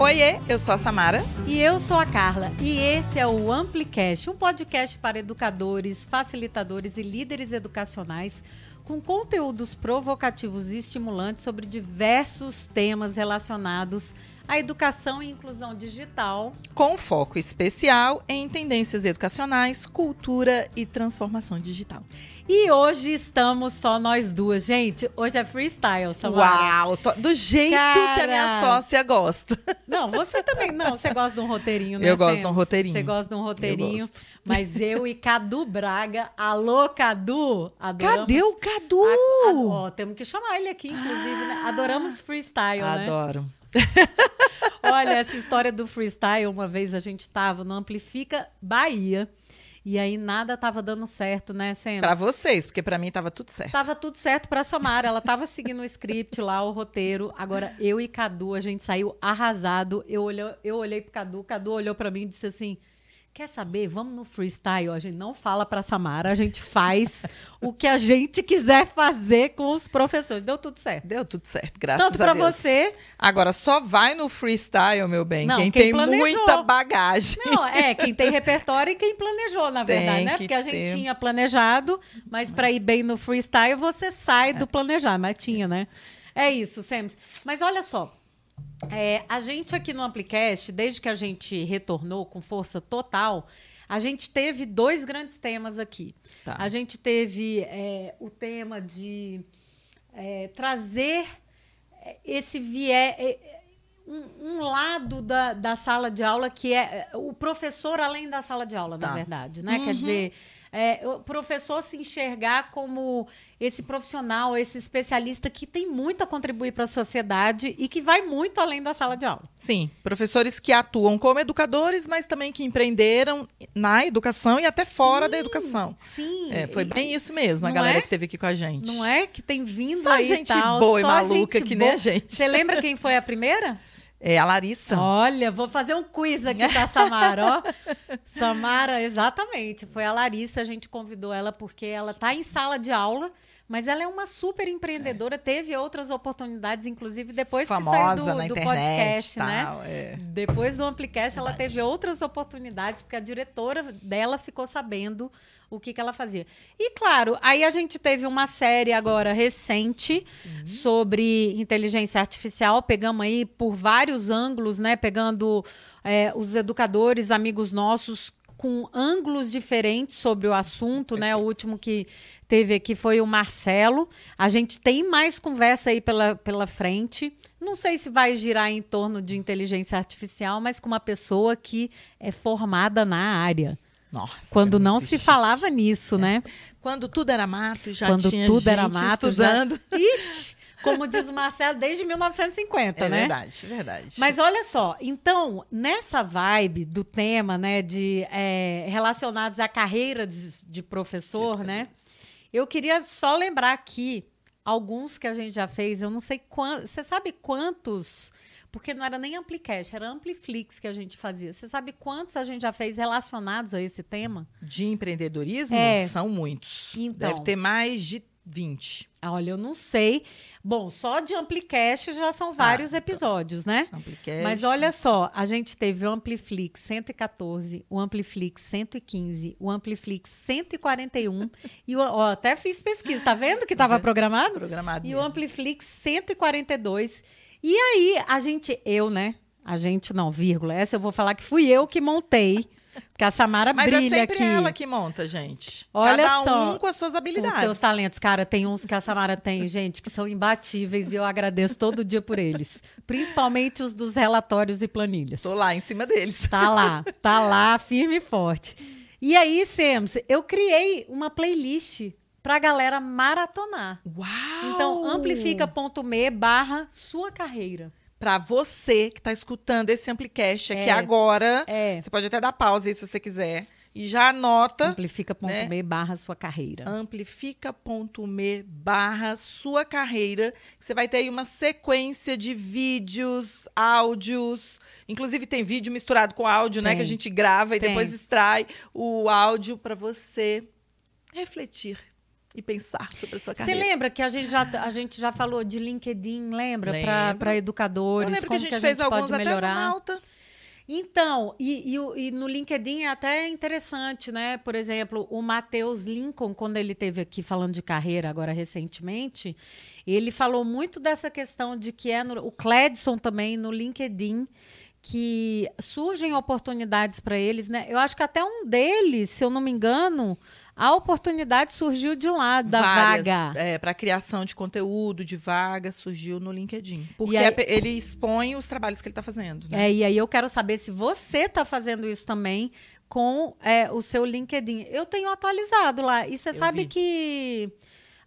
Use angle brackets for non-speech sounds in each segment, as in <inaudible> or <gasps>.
Oiê, eu sou a Samara. E eu sou a Carla. E esse é o Amplicast, um podcast para educadores, facilitadores e líderes educacionais com conteúdos provocativos e estimulantes sobre diversos temas relacionados à educação e inclusão digital. Com foco especial em tendências educacionais, cultura e transformação digital. E hoje estamos só nós duas, gente. Hoje é freestyle, Samara. Uau! Tô, do jeito Cara... que a minha sócia gosta. <laughs> Não, você também. Não, você gosta de um roteirinho, né? Eu gosto de um roteirinho. Você gosta de um roteirinho. Eu mas eu e Cadu Braga. Alô, Cadu! Adoramos... Cadê o Cadu? A, a, ó, temos que chamar ele aqui, inclusive, né? Adoramos freestyle, Adoro. né? Adoro. Olha, essa história do freestyle, uma vez a gente estava no Amplifica Bahia. E aí nada tava dando certo, né, Sam? Para vocês, porque para mim tava tudo certo. Tava tudo certo para Samara, ela tava seguindo o script lá, o roteiro. Agora eu e Cadu, a gente saiu arrasado. Eu olhei, eu olhei pro Cadu, Cadu olhou para mim e disse assim: Quer saber? Vamos no freestyle. A gente não fala para Samara, a gente faz <laughs> o que a gente quiser fazer com os professores. Deu tudo certo. Deu tudo certo, graças Tanto a Deus. Tanto para você. Agora só vai no freestyle, meu bem, não, quem, quem, tem planejou. muita bagagem. Não, é, quem tem repertório e quem planejou, na verdade, tem né? Porque a gente ter. tinha planejado, mas para ir bem no freestyle você sai é. do planejar, mas tinha, né? É isso, Sems. Mas olha só, é, a gente aqui no Amplicast, desde que a gente retornou com força total, a gente teve dois grandes temas aqui. Tá. A gente teve é, o tema de é, trazer esse viés. É, um, um, lado da, da sala de aula que é, é o professor além da sala de aula, tá. na verdade, né? Uhum. Quer dizer, é, o professor se enxergar como esse profissional, esse especialista que tem muito a contribuir para a sociedade e que vai muito além da sala de aula. Sim, professores que atuam como educadores, mas também que empreenderam na educação e até fora sim, da educação. Sim. É, foi bem isso mesmo, a galera é? que teve aqui com a gente. Não é que tem vindo só aí gente tal, boa e maluca que boa. nem a gente. Você lembra quem foi a primeira? É a Larissa. Olha, vou fazer um quiz aqui a Samara, ó. <laughs> Samara, exatamente. Foi a Larissa, a gente convidou ela porque ela está em sala de aula, mas ela é uma super empreendedora, é. teve outras oportunidades, inclusive depois Famosa que saiu do, do internet, podcast, né? tal, né? É. Depois do Amplicast, ela teve outras oportunidades, porque a diretora dela ficou sabendo o que, que ela fazia. E claro, aí a gente teve uma série agora recente uhum. sobre inteligência artificial. Pegamos aí por vários ângulos, né? Pegando é, os educadores, amigos nossos, com ângulos diferentes sobre o assunto, né? O último que teve aqui foi o Marcelo. A gente tem mais conversa aí pela, pela frente. Não sei se vai girar em torno de inteligência artificial, mas com uma pessoa que é formada na área. Nossa, quando não se falava nisso, é. né? Quando tudo era mato, já quando tinha tudo gente era mato, estudando. Já... Ixi, como diz o Marcelo, desde 1950, é né? Verdade, verdade. Mas olha só, então, nessa vibe do tema, né, de é, relacionados à carreira de, de professor, de né? Eu queria só lembrar aqui alguns que a gente já fez, eu não sei quantos. Você sabe quantos porque não era nem Amplicast, era Ampliflix que a gente fazia. Você sabe quantos a gente já fez relacionados a esse tema? De empreendedorismo? É. São muitos. Então, Deve ter mais de 20. Olha, eu não sei. Bom, só de Amplicast já são vários ah, episódios, então. né? Amplicast. Mas olha só, a gente teve o Ampliflix 114, o Ampliflix 115, o Ampliflix 141 e o, ó, até fiz pesquisa, tá vendo que estava programado? Programado. E mesmo. o Ampliflix 142 e aí, a gente, eu, né? A gente não, vírgula. Essa eu vou falar que fui eu que montei. Porque a Samara Mas brilha é sempre aqui. ela que monta, gente. Olha Cada só, um com as suas habilidades. Com seus talentos. Cara, tem uns que a Samara tem, gente, que são imbatíveis e eu agradeço todo dia por eles. Principalmente os dos relatórios e planilhas. Tô lá em cima deles. Tá lá, tá lá, firme e forte. E aí, Sems, eu criei uma playlist pra galera maratonar. Uau! Então, amplifica.me barra sua carreira. Para você que está escutando esse Amplicast aqui é, agora, é. você pode até dar pausa aí se você quiser. E já anota. Amplifica.me né? barra sua carreira. Amplifica.me barra sua carreira. Você vai ter aí uma sequência de vídeos, áudios. Inclusive tem vídeo misturado com áudio, tem. né? Que a gente grava e tem. depois extrai o áudio para você refletir e pensar sobre a sua carreira. Você lembra que a gente já, a gente já falou de LinkedIn, lembra? Para educadores. Eu lembro como que a gente, que a gente fez alguns melhorar. até no Malta. Então, e, e, e, no LinkedIn é até interessante, né? Por exemplo, o Matheus Lincoln, quando ele teve aqui falando de carreira agora recentemente, ele falou muito dessa questão de que é no, o Cledson também no LinkedIn que surgem oportunidades para eles, né? Eu acho que até um deles, se eu não me engano, a oportunidade surgiu de lá, da Várias, vaga. É, para criação de conteúdo, de vaga, surgiu no LinkedIn. Porque aí, ele expõe os trabalhos que ele está fazendo. Né? É, e aí eu quero saber se você está fazendo isso também com é, o seu LinkedIn. Eu tenho atualizado lá. E você sabe vi. que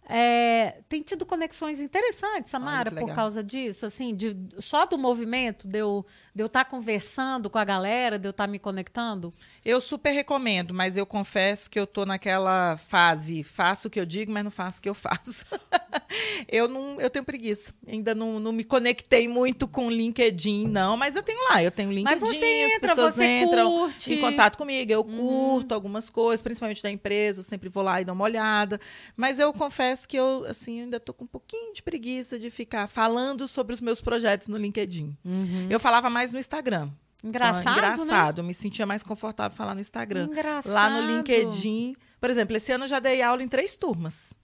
é, tem tido conexões interessantes, Samara, por causa disso, assim, de, só do movimento, de eu estar tá conversando com a galera, de eu estar tá me conectando? Eu super recomendo, mas eu confesso que eu tô naquela fase, faço o que eu digo, mas não faço o que eu faço. <laughs> eu não, eu tenho preguiça. Ainda não, não me conectei muito com o LinkedIn, não, mas eu tenho lá, eu tenho LinkedIn, mas você entra, as pessoas entram curte. em contato comigo, eu hum. curto algumas coisas, principalmente da empresa, eu sempre vou lá e dou uma olhada, mas eu confesso confesso que eu assim ainda tô com um pouquinho de preguiça de ficar falando sobre os meus projetos no LinkedIn. Uhum. Eu falava mais no Instagram. Engraçado, ah, engraçado. Né? Me sentia mais confortável falar no Instagram. Engraçado. Lá no LinkedIn, por exemplo, esse ano eu já dei aula em três turmas.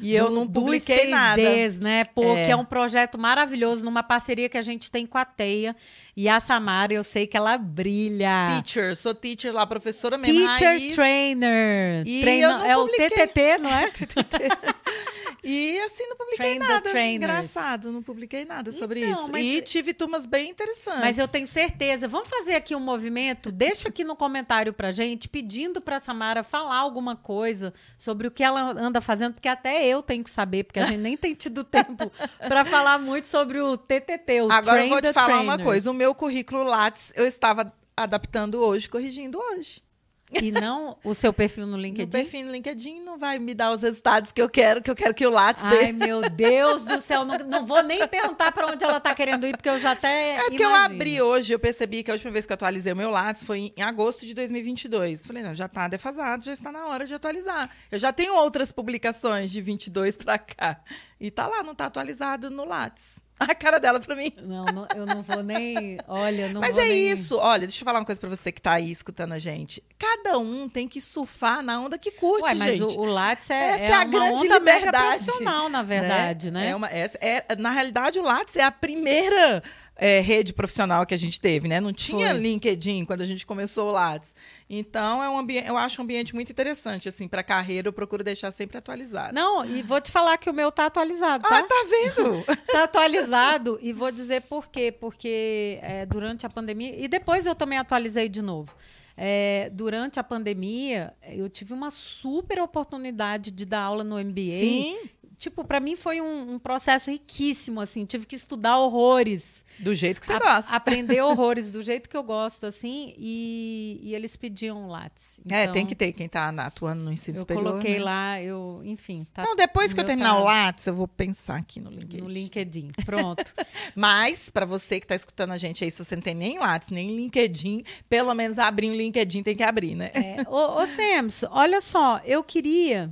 E eu não publiquei nada. né? Porque é. é. um projeto maravilhoso, numa parceria que a gente tem com a Teia. E a Samara, eu sei que ela brilha. Teacher, sou teacher lá, professora mesmo. Teacher raiz. trainer. E Treino, é o TTT, não é? <laughs> E assim, não publiquei Train nada. Engraçado, não publiquei nada sobre então, isso. E tive turmas bem interessantes. Mas eu tenho certeza. Vamos fazer aqui um movimento? Deixa aqui no comentário pra gente, pedindo pra Samara falar alguma coisa sobre o que ela anda fazendo, porque até eu tenho que saber, porque a gente nem tem tido <laughs> tempo para falar muito sobre o TTT, o Agora eu vou te falar trainers. uma coisa. O meu currículo Lattes eu estava adaptando hoje, corrigindo hoje. E não o seu perfil no LinkedIn? O perfil no LinkedIn não vai me dar os resultados que eu quero, que eu quero que o Lattes dê. Ai, meu Deus do céu. Não, não vou nem perguntar para onde ela está querendo ir, porque eu já até É porque imagino. eu abri hoje, eu percebi que a última vez que eu atualizei o meu Lattes foi em agosto de 2022. Falei, não, já está defasado, já está na hora de atualizar. Eu já tenho outras publicações de 22 para cá. E tá lá, não está atualizado no Lattes. <laughs> a cara dela pra mim. Não, não, eu não vou nem. Olha, não Mas vou é nem... isso. Olha, deixa eu falar uma coisa pra você que tá aí escutando a gente. Cada um tem que surfar na onda que curte, Ué, mas gente. O, o Lattes é, essa é, é a grande liberdade. profissional, na verdade, né? né? É uma, essa, é, na realidade, o Lattes é a primeira é, rede profissional que a gente teve, né? Não tinha Foi. LinkedIn quando a gente começou o Lattes. Então, é um ambiente, eu acho um ambiente muito interessante, assim, para carreira, eu procuro deixar sempre atualizado. Não, e vou te falar que o meu tá atualizado, tá? Ah, tá vendo? <laughs> tá atualizado, e vou dizer por quê. Porque é, durante a pandemia, e depois eu também atualizei de novo. É, durante a pandemia, eu tive uma super oportunidade de dar aula no MBA. Sim tipo, para mim foi um, um, processo riquíssimo, assim. Tive que estudar horrores. Do jeito que você a, gosta. Aprender <laughs> horrores do jeito que eu gosto, assim. E, e eles pediam Lattes. Então, é, tem então, que ter quem tá atuando no ensino eu superior. Eu coloquei né? lá, eu, enfim. Tá, então, depois que eu terminar tá... o Lattes, eu vou pensar aqui no LinkedIn. No LinkedIn, pronto. <laughs> Mas, para você que tá escutando a gente aí, se você não tem nem Lattes, nem LinkedIn, pelo menos abrir um LinkedIn tem que abrir, né? É. Ô, ô Sams, olha só, eu queria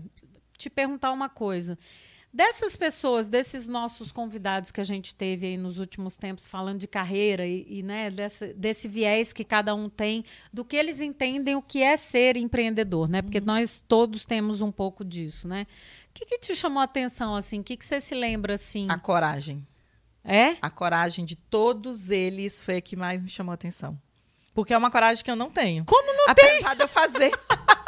te perguntar uma coisa. Dessas pessoas, desses nossos convidados que a gente teve aí nos últimos tempos falando de carreira e, e né, desse, desse viés que cada um tem, do que eles entendem o que é ser empreendedor, né? Porque uhum. nós todos temos um pouco disso, né? O que, que te chamou a atenção, assim? O que, que você se lembra, assim? A coragem. É? A coragem de todos eles foi a que mais me chamou a atenção. Porque é uma coragem que eu não tenho. Como não Apesar tem? Apesar de eu fazer. <laughs>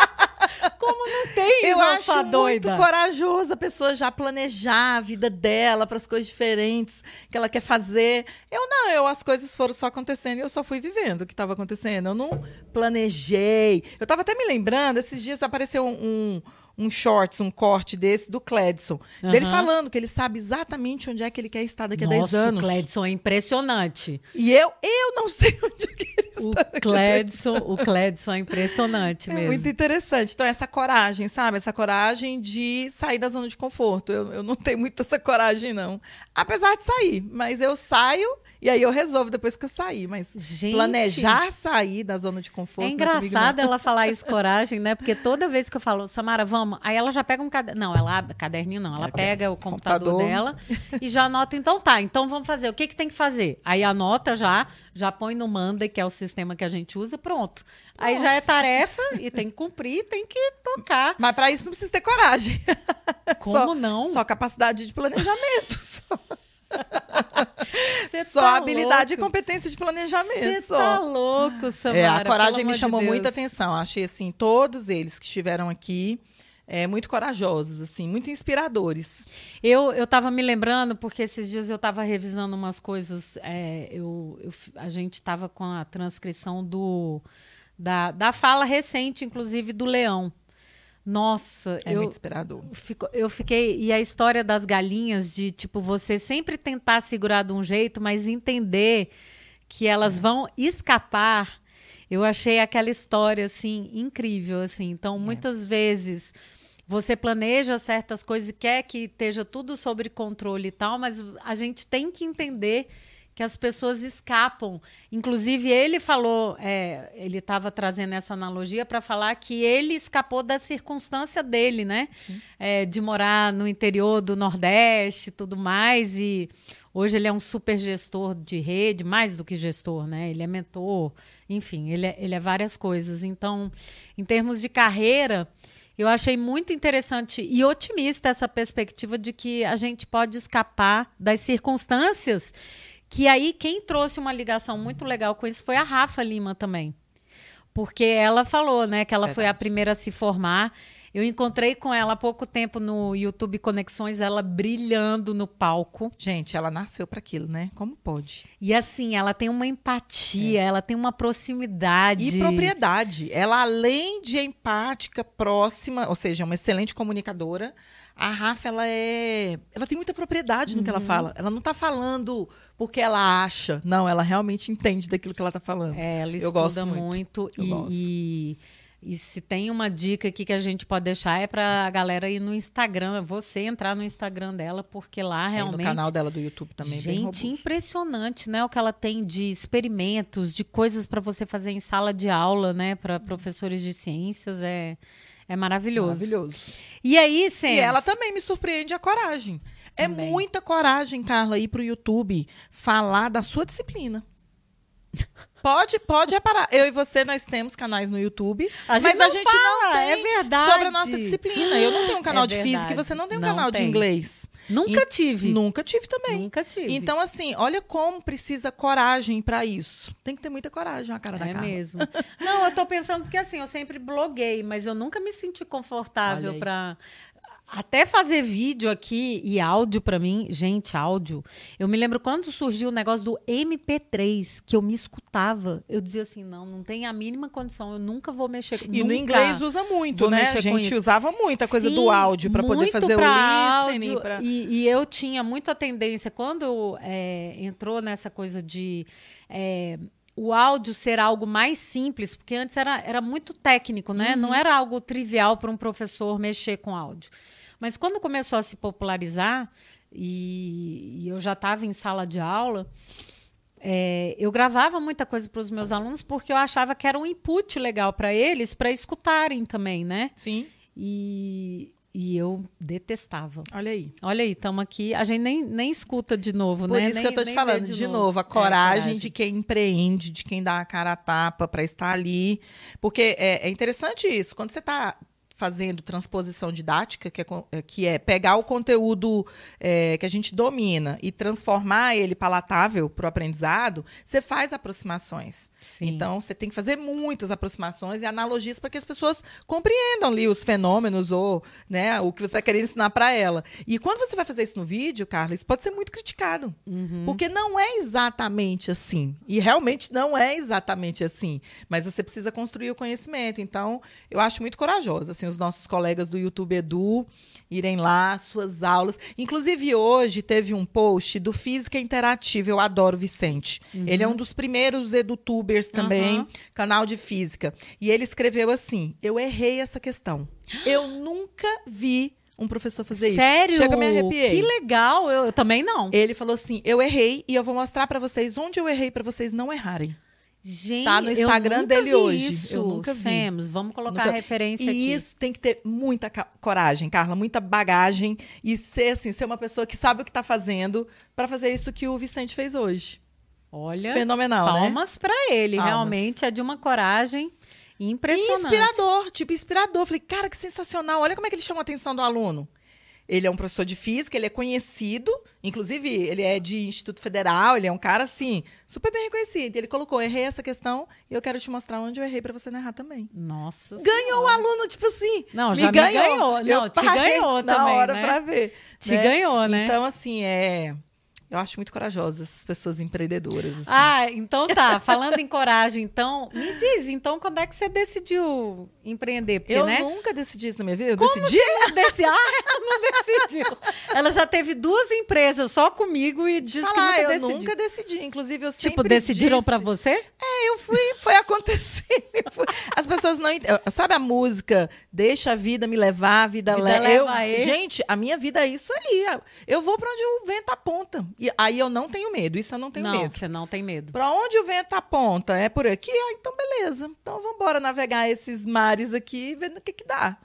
Como não tem, Eu acho doida. muito corajoso a pessoa já planejar a vida dela para as coisas diferentes que ela quer fazer. Eu não, eu as coisas foram só acontecendo e eu só fui vivendo o que estava acontecendo. Eu não planejei. Eu estava até me lembrando, esses dias apareceu um, um um shorts, um corte desse do Cledson. Uhum. Dele falando que ele sabe exatamente onde é que ele quer estar daqui a 10 anos. O Cledson é impressionante. E eu, eu não sei <laughs> onde é que ele o está. Cledson, o Cledson é impressionante <laughs> é mesmo. Muito interessante. Então, essa coragem, sabe? Essa coragem de sair da zona de conforto. Eu, eu não tenho muito essa coragem, não. Apesar de sair, mas eu saio e aí eu resolvo depois que eu sair. Mas Gente, planejar sair da zona de conforto. É engraçado ela <laughs> falar isso, coragem, né? Porque toda vez que eu falo, Samara, vamos vamos. Aí ela já pega um caderno. Não, ela abre caderninho, não. Ela é, pega o computador, computador, dela <laughs> e já anota. Então tá, então vamos fazer. O que, que tem que fazer? Aí anota já, já põe no Manda, que é o sistema que a gente usa, pronto. Aí já é tarefa e tem que cumprir, tem que tocar. Mas para isso não precisa ter coragem. Como <laughs> só, não? Só capacidade de planejamento. Só. <laughs> Só tá habilidade louco. e competência de planejamento. Você tá louco, Samara. É, a coragem me chamou de muita atenção. Achei assim, todos eles que estiveram aqui é, muito corajosos, assim, muito inspiradores. Eu eu estava me lembrando porque esses dias eu estava revisando umas coisas. É, eu, eu, a gente estava com a transcrição do da, da fala recente, inclusive do Leão. Nossa, é eu, muito inspirador. Fico, eu fiquei. E a história das galinhas, de tipo, você sempre tentar segurar de um jeito, mas entender que elas é. vão escapar. Eu achei aquela história assim incrível, assim. Então, é. muitas vezes você planeja certas coisas e quer que esteja tudo sob controle e tal, mas a gente tem que entender que as pessoas escapam. Inclusive, ele falou, é, ele estava trazendo essa analogia para falar que ele escapou da circunstância dele, né? É, de morar no interior do Nordeste e tudo mais. E hoje ele é um super gestor de rede, mais do que gestor, né? Ele é mentor, enfim, ele é, ele é várias coisas. Então, em termos de carreira. Eu achei muito interessante e otimista essa perspectiva de que a gente pode escapar das circunstâncias que aí quem trouxe uma ligação muito legal com isso foi a Rafa Lima também. Porque ela falou, né, que ela Verdade. foi a primeira a se formar. Eu encontrei com ela há pouco tempo no YouTube Conexões, ela brilhando no palco. Gente, ela nasceu para aquilo, né? Como pode? E assim, ela tem uma empatia, é. ela tem uma proximidade. E propriedade. Ela, além de empática, próxima, ou seja, uma excelente comunicadora, a Rafa, ela é. Ela tem muita propriedade no que ela uhum. fala. Ela não está falando porque ela acha. Não, ela realmente entende daquilo que ela está falando. É, ela Eu gosto muito. muito e, gosto. E, se tem uma dica aqui que a gente pode deixar é para a galera ir no Instagram, você entrar no Instagram dela, porque lá realmente. É no canal dela do YouTube também. Gente, impressionante, né? O que ela tem de experimentos, de coisas para você fazer em sala de aula, né? Para professores de ciências. É. É maravilhoso. Maravilhoso. E aí, Sam? E ela também me surpreende a coragem. É também. É muita coragem, Carla, ir para o YouTube falar da sua disciplina. Pode, pode reparar. Eu e você, nós temos canais no YouTube, a mas a gente fala, não tem é verdade. sobre a nossa disciplina. Eu não tenho um canal é de física e você não tem um não canal tem. de inglês. Nunca e, tive. Nunca tive também. Nunca tive. Então, assim, olha como precisa coragem para isso. Tem que ter muita coragem, a cara é da cara. É mesmo. não, eu tô pensando porque, assim, eu sempre bloguei, mas eu nunca me senti confortável para até fazer vídeo aqui e áudio para mim, gente, áudio. Eu me lembro quando surgiu o negócio do MP3, que eu me escutava. Eu dizia assim: não, não tem a mínima condição, eu nunca vou mexer com E no inglês usa muito, né? A gente usava muito a coisa Sim, do áudio para poder fazer o listening. Áudio, pra... e, e, eu tinha muita tendência, quando é, entrou nessa coisa de. É, o áudio ser algo mais simples, porque antes era, era muito técnico, né? Uhum. Não era algo trivial para um professor mexer com áudio. Mas quando começou a se popularizar, e, e eu já estava em sala de aula, é, eu gravava muita coisa para os meus alunos porque eu achava que era um input legal para eles, para escutarem também, né? Sim. E, e eu detestava. Olha aí. Olha aí, estamos aqui. A gente nem, nem escuta de novo, Por né? isso nem, que eu estou te falando, de, de novo. novo. a coragem, é, coragem, de quem empreende, de quem dá a cara a tapa para estar ali. Porque é, é interessante isso. Quando você está fazendo transposição didática, que é, é, que é pegar o conteúdo é, que a gente domina e transformar ele palatável para o aprendizado, você faz aproximações. Sim. Então, você tem que fazer muitas aproximações e analogias para que as pessoas compreendam ali os fenômenos ou né, o que você está querendo ensinar para ela. E quando você vai fazer isso no vídeo, Carla, isso pode ser muito criticado. Uhum. Porque não é exatamente assim. E realmente não é exatamente assim. Mas você precisa construir o conhecimento. Então, eu acho muito corajosa. Assim, os nossos colegas do YouTube Edu irem lá, suas aulas. Inclusive, hoje teve um post do Física Interativa. Eu adoro o Vicente. Uhum. Ele é um dos primeiros edutubers também, uhum. canal de física. E ele escreveu assim: Eu errei essa questão. Eu nunca vi um professor fazer Sério? isso. Sério? Chega, me arrepiei. Que legal, eu, eu, também não. Ele falou assim: eu errei e eu vou mostrar para vocês onde eu errei para vocês não errarem. Gente, tá no Instagram dele hoje. Isso. Eu nunca vi. Semos, vamos colocar nunca... a referência e aqui. E isso tem que ter muita coragem, Carla, muita bagagem e ser assim, ser uma pessoa que sabe o que está fazendo para fazer isso que o Vicente fez hoje. Olha, fenomenal, né? palmas né? para ele, palmas. realmente é de uma coragem impressionante. E inspirador, tipo inspirador. Falei, cara, que sensacional. Olha como é que ele chama a atenção do aluno. Ele é um professor de física, ele é conhecido, inclusive ele é de Instituto Federal, ele é um cara assim, super bem reconhecido. Ele colocou, errei essa questão e eu quero te mostrar onde eu errei para você não errar também. Nossa. Ganhou o aluno, tipo assim. Não, já me ganhou. ganhou. Não, eu te ganhou na também, hora né? para ver. Te né? ganhou, né? Então assim, é eu acho muito corajosas essas pessoas empreendedoras. Assim. Ah, então tá. <laughs> Falando em coragem, então, me diz, então, quando é que você decidiu empreender? Porque, eu né? nunca decidi isso na minha vida. Eu Como decidi. Você desse... Ah, <laughs> ela não decidiu. Ela já teve duas empresas só comigo e disse Falar, que nunca eu decidiu. nunca decidi. Inclusive, eu sempre Tipo, decidiram para você? É, eu fui, foi acontecendo. As pessoas não Sabe a música? Deixa a vida me levar, a vida, vida le... leva. Eu... Gente, a minha vida é isso ali. Eu vou para onde o vento aponta. E aí eu não tenho medo, isso eu não tenho não, medo. Não, você não tem medo. Para onde o vento aponta? É por aqui? Ah, então beleza. Então vamos embora navegar esses mares aqui, vendo o que que dá.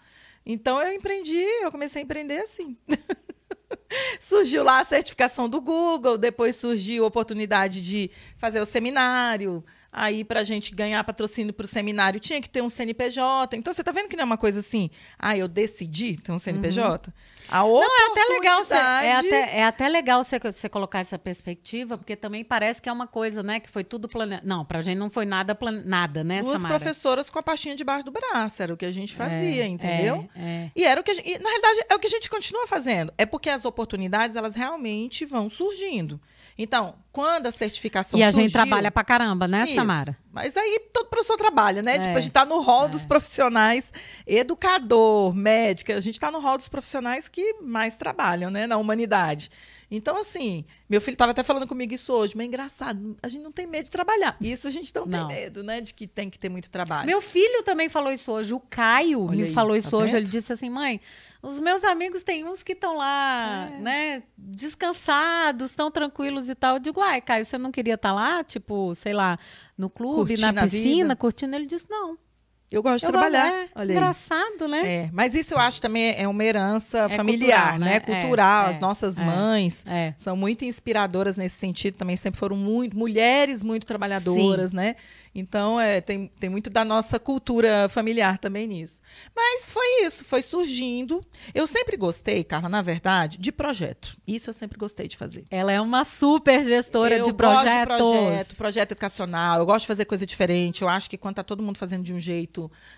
Então eu empreendi, eu comecei a empreender assim. <laughs> surgiu lá a certificação do Google, depois surgiu a oportunidade de fazer o seminário. Aí, para a gente ganhar patrocínio para o seminário, tinha que ter um CNPJ. Então, você está vendo que não é uma coisa assim, ah, eu decidi ter um CNPJ? Uhum. A não, é até legal você, é até, é até legal você, você colocar essa perspectiva, porque também parece que é uma coisa, né, que foi tudo planejado. Não, pra gente não foi nada plane... nada, né, Duas Samara? professoras com a pastinha debaixo do braço, era o que a gente fazia, é, entendeu? É, é. E era o que gente, e, na realidade é o que a gente continua fazendo. É porque as oportunidades elas realmente vão surgindo. Então, quando a certificação E a surgiu, gente trabalha pra caramba, né, isso. Samara? Mas aí todo professor trabalha, né? É. Tipo, a gente tá no hall É. dos profissionais, educador, médica, a gente tá no hall dos profissionais que mais trabalham, né, na humanidade. Então, assim, meu filho estava até falando comigo isso hoje, mas é engraçado, a gente não tem medo de trabalhar. Isso a gente não, Não. tem medo, né? De que tem que ter muito trabalho. Meu filho também falou isso hoje. O Caio Olha me aí, falou tá isso hoje. vendo? Ele disse assim, mãe, os meus amigos têm uns que estão lá, É. né, descansados, estão tranquilos e tal. Eu digo, ai, Caio, você não queria estar lá, tipo, sei lá, no clube, Curtindo na piscina, curtindo? Ele disse, não. Eu gosto de Eu trabalhar. gosto- é, Olha aí. engraçado, né? É, mas isso eu acho também é uma herança É familiar, cultural, né? né? Cultural. É, As nossas é, mães é. são muito inspiradoras nesse sentido. Também sempre foram muito mulheres muito trabalhadoras, né? Então é, tem, tem muito da nossa cultura familiar também nisso. Mas foi isso, foi surgindo. Eu sempre gostei, Carla, na verdade, de projeto. Isso eu sempre gostei de fazer. Ela é uma super gestora eu de gosto projetos. de projeto, projeto educacional. Eu gosto de fazer coisa diferente. Eu acho que quando tá todo mundo fazendo de um jeito,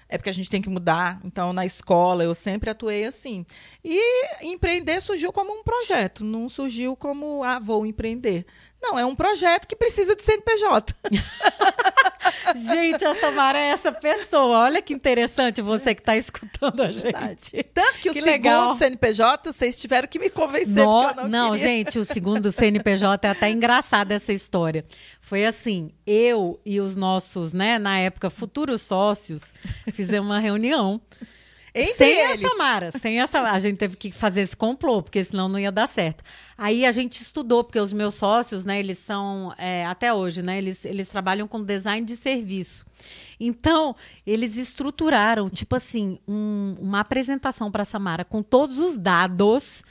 é porque a gente tem que mudar. Então, na escola, eu sempre atuei assim. E empreender surgiu como um projeto, não surgiu como, ah, vou empreender. Não, é um projeto que precisa de CNPJ. <laughs> Gente, a Samara é essa pessoa. Olha que interessante você que está escutando a gente. Tanto que, o Que segundo legal. CNPJ, vocês tiveram que me convencer, No- não, queria. gente, o segundo CNPJ é até engraçado essa história. Foi assim, eu e os nossos, né, na época, futuros sócios, fizemos uma reunião. Entre sem eles. a Samara, sem essa, a gente teve que fazer esse complô, porque senão não ia dar certo. Aí a gente estudou, porque os meus sócios, né, eles são, é, até hoje, né, eles, eles trabalham com design de serviço. Então, eles estruturaram, tipo assim, um- uma apresentação para a Samara com todos os dados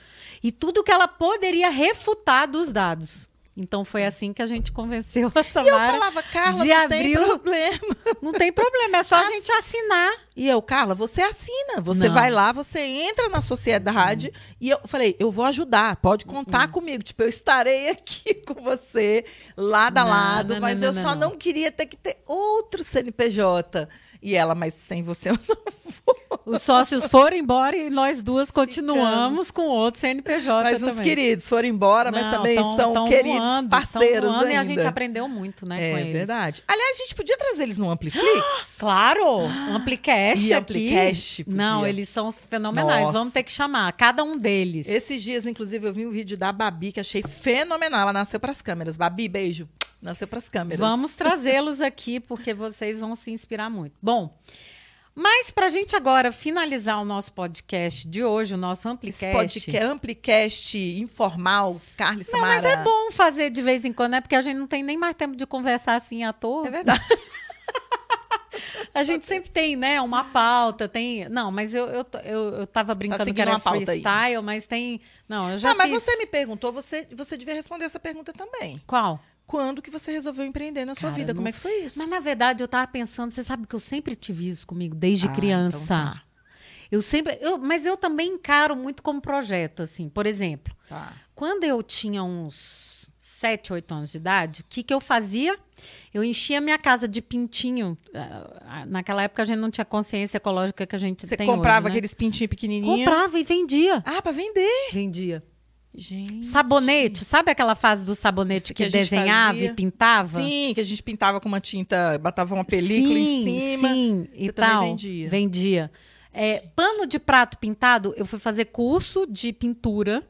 e tudo que ela poderia refutar dos dados. Então, foi assim que a gente convenceu a E eu Samara. falava, Carla, de não tem abril- problema. <laughs> Não tem problema, é só a Assi- gente assinar. E eu, Carla, você assina. Você Não. vai lá, você entra na sociedade. E eu falei, eu vou ajudar, pode contar comigo. Tipo, eu estarei <laughs> aqui com você, lado a Não, lado, não, mas eu só não. não. queria ter que ter outro CNPJ. E ela, mas sem você eu <laughs> não vou. Os sócios foram embora e nós duas continuamos com outro CNPJ Mas os também. queridos foram embora, mas Não, também tão- são tão queridos voando, parceiros voando ainda. E a gente aprendeu muito, né, com É eles. verdade. Aliás, a gente podia trazer eles no Ampliflix. <gasps> Claro, Amplicast E aqui. Amplicast podia. Não, eles são fenomenais. Nossa. Vamos ter que chamar cada um deles. Esses dias, inclusive, eu vi um vídeo da Babi que achei fenomenal. Ela nasceu pras câmeras. Babi, beijo. Nasceu pras câmeras. Vamos trazê-los aqui porque vocês vão se inspirar muito. Bom, Mas para a gente agora finalizar o nosso podcast de hoje, o nosso Amplicast... Esse podcast, Amplicast informal, Carlos Samara. Não, mas é bom fazer de vez em quando, né? Porque a gente não tem nem mais tempo de conversar assim à toa. É verdade. <laughs> A gente sempre tem, né, uma pauta, tem... Não, mas eu, eu, eu, eu tava tá brincando tá que era freestyle, aí. mas tem... Não, eu já Ah, mas fiz... você me perguntou, você, você devia responder essa pergunta também. Qual? Quando que você resolveu empreender na sua Cara, vida? Como é que foi isso? Mas, na verdade, eu tava pensando... Você sabe que eu sempre tive isso comigo, desde ah, criança. Então tá. Eu sempre... Eu, mas eu também encaro muito como projeto, assim. Por exemplo, tá. quando eu tinha uns 7, 8 anos de idade, o que, que eu fazia? Eu enchia minha casa de pintinho. Ah, naquela época a gente não tinha consciência ecológica que a gente Você tem comprava hoje, né? aqueles pintinhos pequenininhos? Comprava e vendia. Ah, para vender? Vendia. Gente. Sabonete, sabe aquela fase do sabonete que, que desenhava fazia. e pintava? Sim, que a gente pintava com uma tinta, botava uma película sim, em cima. Sim, Você e tal. vendia. Vendia. É, pano de prato pintado, eu fui fazer curso de pintura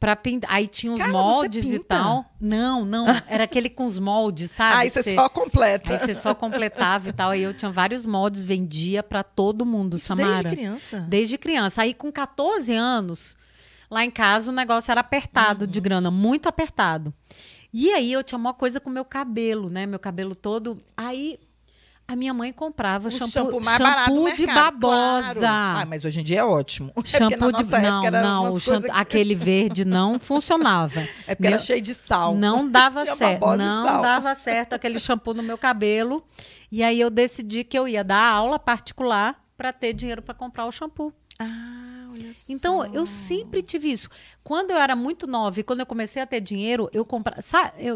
Pra pintar. Aí tinha os Cara, moldes e tal. Não, não. Era aquele com os moldes, sabe? Aí você só completa. Aí você só completava e tal. Aí eu tinha vários moldes, vendia para todo mundo, Isso Samara. Desde criança? Desde criança. Aí com 14 anos, lá em casa o negócio era apertado uhum. de grana, muito apertado. E aí eu tinha uma coisa com meu cabelo, né? Meu cabelo todo. Aí a minha mãe comprava o shampoo, shampoo, mais shampoo mercado, de babosa. Claro. Ah, mas hoje em dia é ótimo. <laughs> É shampoo é de não, não, que... aquele verde não <laughs> funcionava. É porque meu... era cheio de sal. Não dava <laughs> certo. Não dava certo aquele shampoo no meu cabelo. E aí eu decidi que eu ia dar aula particular para ter dinheiro para comprar o shampoo. Ah. Então, eu sempre tive isso. Quando eu era muito nova e quando eu comecei a ter dinheiro, eu comprava.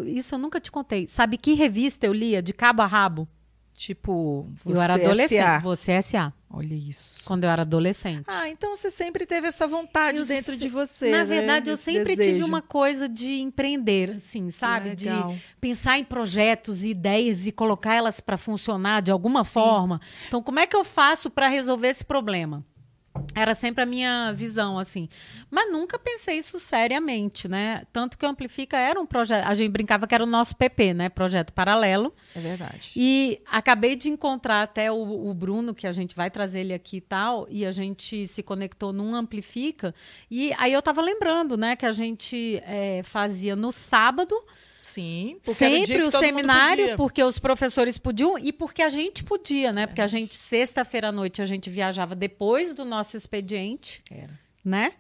isso eu nunca te contei. Sabe que revista eu lia de cabo a rabo? Tipo, você eu era adolescente. SA. Você é SA. Olha isso. Quando eu era adolescente. Ah, então você sempre teve essa vontade eu dentro se... de você. Na né? verdade, eu sempre desejo. tive uma coisa de empreender, assim, sabe? Legal. De pensar em projetos e ideias e colocar elas para funcionar de alguma Sim. forma. Então, como é que eu faço para resolver esse problema? Era sempre a minha visão, assim. Mas nunca pensei isso seriamente, né? Tanto que o Amplifica era um projeto. A gente brincava que era o nosso PP, né? Projeto paralelo. É verdade. E acabei de encontrar até o, o Bruno, que a gente vai trazer ele aqui e tal, e a gente se conectou num Amplifica. E aí eu tava lembrando, né, que a gente é, fazia no sábado Sim, sempre o, seminário, porque os professores podiam e porque a gente podia, né? Porque a gente, sexta-feira à noite, a gente viajava depois do nosso expediente. Era. Né?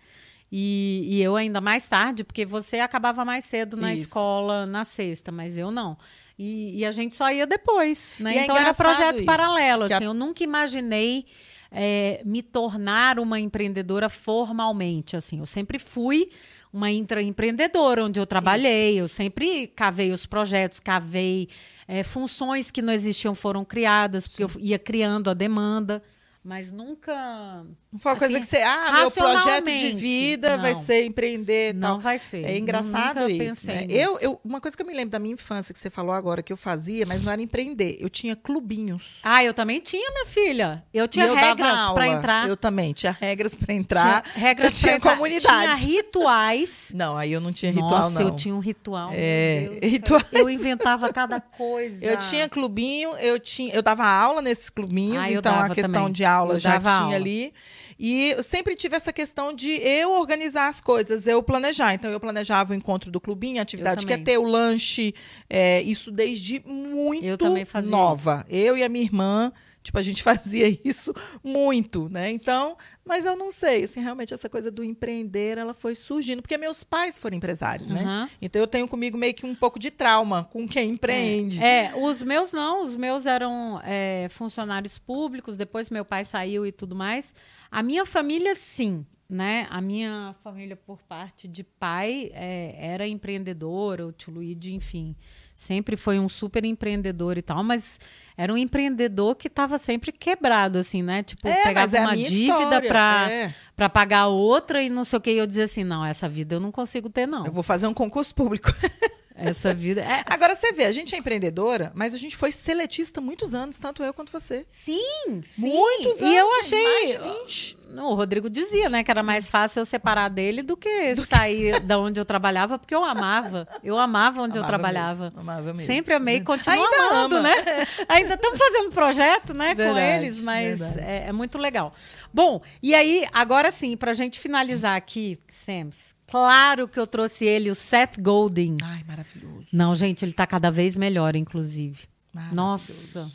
E, e, eu ainda mais tarde, porque você acabava mais cedo na isso. escola na sexta, mas eu não. E, e, a gente só ia depois, né? É então era projeto isso, paralelo. Assim, a... Eu nunca imaginei é, me tornar uma empreendedora formalmente. Assim, eu sempre fui uma intraempreendedora, onde eu trabalhei. Eu sempre cavei os projetos, cavei é, funções que não existiam foram criadas, porque Sim. eu ia criando a demanda. Mas nunca. Não foi uma assim, coisa que você. Ah, meu projeto de vida não, vai ser empreender. Não tal. vai ser. É engraçado isso. Né? Eu, eu, uma coisa que eu me lembro da minha infância, que você falou agora, que eu fazia, mas não era empreender. Eu tinha clubinhos. Ah, eu também tinha, minha filha. Eu tinha eu regras para entrar. Eu também tinha regras para entrar. Tinha regras para entrar. comunidades. Tinha rituais. Não, aí eu não tinha ritual, Nossa, não. eu tinha um ritual. É, rituais. Eu inventava cada <laughs> coisa. Eu tinha clubinho, eu tinha, eu dava aula nesses clubinhos, ah, então a questão também. de aula eu já tinha aula. ali. E eu sempre tive essa questão de eu organizar as coisas, eu planejar. Então, eu planejava o encontro do clubinho, a atividade que é ter o lanche, é, isso desde muito eu nova. Isso. Eu e a minha irmã Tipo, a gente <laughs> fazia isso muito, né? Então, mas eu não sei, assim, realmente essa coisa do empreender, ela foi surgindo, porque meus pais foram empresários, né? Uhum. Então eu tenho comigo meio que um pouco de trauma com quem empreende. É, é os meus não, os meus eram é, funcionários públicos, depois meu pai saiu e tudo mais. A minha família, sim, né? A minha família, por parte de pai, é, era empreendedora, o tio Luigi, enfim, sempre foi um super empreendedor e tal, mas era um empreendedor que estava sempre quebrado, assim, né? Tipo, é, pegava é uma dívida para é. Pra pagar outra e não sei o que. E eu dizia assim: não, essa vida eu não consigo ter, não. Eu vou fazer um concurso público. <laughs> Essa vida. É... <laughs> Agora você vê, a gente é empreendedora, mas a gente foi seletista muitos anos, tanto eu quanto você. Sim, sim. Muitos anos. E eu achei. Mais de 20. o Rodrigo dizia, né, que era mais fácil eu separar dele do que do sair que... da onde eu trabalhava, porque eu amava. Eu amava onde amava eu trabalhava. Mesmo, amava mesmo. Sempre amei e <laughs> continuo Ainda amando, ama. né? Ainda estamos fazendo projeto, né, verdade, com eles, mas é, é, muito legal. Bom, e aí, agora sim, para a gente finalizar aqui, Sams, claro que eu trouxe ele, o Seth Golden. Ai, maravilhoso. Não, gente, ele está cada vez melhor, inclusive. Nossa,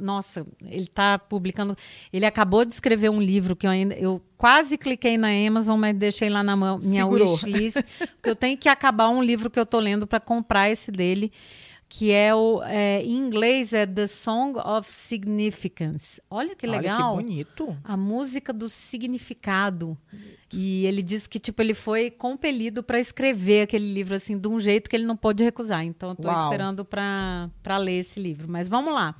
nossa, ele está publicando. Ele acabou de escrever um livro que eu ainda. Eu quase cliquei na Amazon, mas deixei lá na minha Segurou. wishlist. porque eu tenho que acabar um livro que eu estou lendo para comprar esse dele, que é o. É, em inglês é The Song of Significance. Olha que legal. Olha que bonito. A música do significado. E ele disse que tipo ele foi compelido para escrever aquele livro assim de um jeito que ele não pôde recusar. Então estou esperando para ler esse livro. Mas vamos lá.